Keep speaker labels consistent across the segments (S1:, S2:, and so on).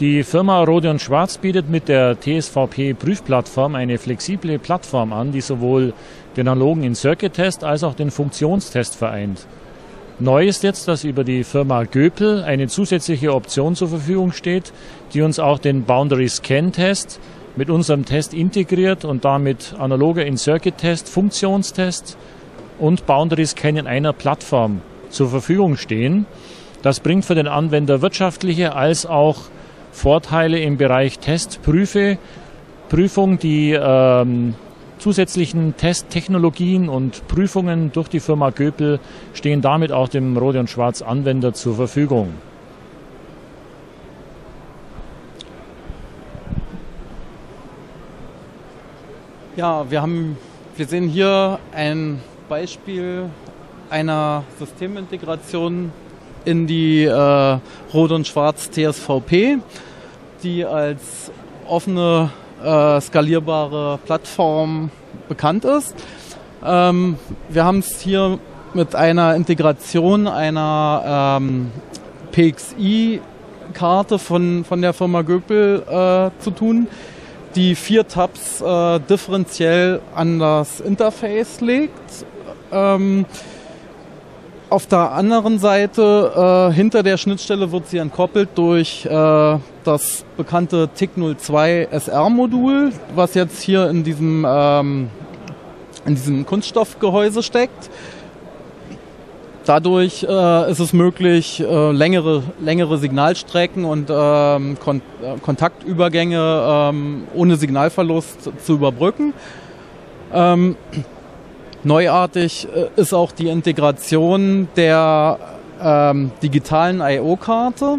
S1: Die Firma Rode Schwarz bietet mit der TSVP Prüfplattform eine flexible Plattform an, die sowohl den analogen In-Circuit-Test als auch den Funktionstest vereint. Neu ist jetzt, dass über die Firma Göpel eine zusätzliche Option zur Verfügung steht, die uns auch den Boundary Scan Test mit unserem Test integriert und damit analoger In-Circuit-Test, Funktionstest und Boundary Scan in einer Plattform zur Verfügung stehen. Das bringt für den Anwender wirtschaftliche als auch Vorteile im Bereich Testprüfe, Prüfung, die ähm, zusätzlichen Testtechnologien und Prüfungen durch die Firma Göpel stehen damit auch dem Rode und Schwarz Anwender zur Verfügung.
S2: Ja, wir haben, wir sehen hier ein Beispiel einer Systemintegration in die äh, Rot und Schwarz TSVP, die als offene äh, skalierbare Plattform bekannt ist. Ähm, wir haben es hier mit einer Integration einer ähm, PXI-Karte von, von der Firma Göpel äh, zu tun, die vier Tabs äh, differenziell an das Interface legt. Ähm, auf der anderen Seite, äh, hinter der Schnittstelle wird sie entkoppelt durch äh, das bekannte TIC02 SR-Modul, was jetzt hier in diesem, ähm, in diesem Kunststoffgehäuse steckt. Dadurch äh, ist es möglich, äh, längere, längere Signalstrecken und ähm, Kon äh, Kontaktübergänge ähm, ohne Signalverlust zu überbrücken. Ähm, Neuartig äh, ist auch die Integration der ähm, digitalen I.O.-Karte.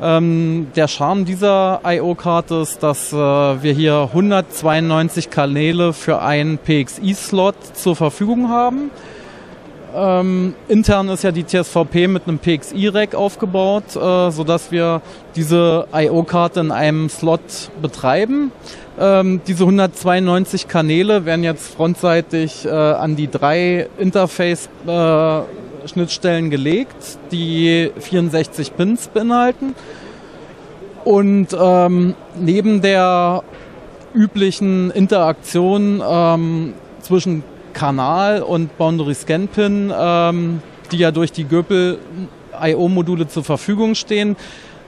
S2: Ähm, der Charme dieser I.O.-Karte ist, dass äh, wir hier 192 Kanäle für einen PXI-Slot zur Verfügung haben. Ähm, intern ist ja die TSVP mit einem PXI-Rack aufgebaut, äh, sodass wir diese I.O.-Karte in einem Slot betreiben. Ähm, diese 192 Kanäle werden jetzt frontseitig äh, an die drei Interface-Schnittstellen äh, gelegt, die 64 Pins beinhalten. Und ähm, neben der üblichen Interaktion ähm, zwischen Kanal und Boundary Scan Pin, ähm, die ja durch die Göpel IO-Module zur Verfügung stehen,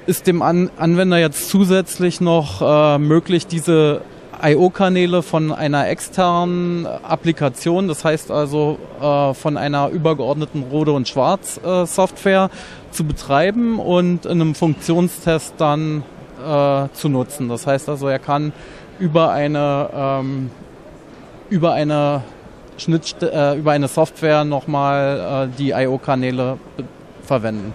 S2: ist dem An Anwender jetzt zusätzlich noch äh, möglich, diese I.O.-Kanäle von einer externen Applikation, das heißt also äh, von einer übergeordneten Rode und Schwarz äh, zu betreiben und in einem Funktionstest dann äh, zu nutzen. Das heißt also, er kann über eine ähm, über eine Schnittst äh, über eine Software nochmal äh, die I.O.-Kanäle verwenden.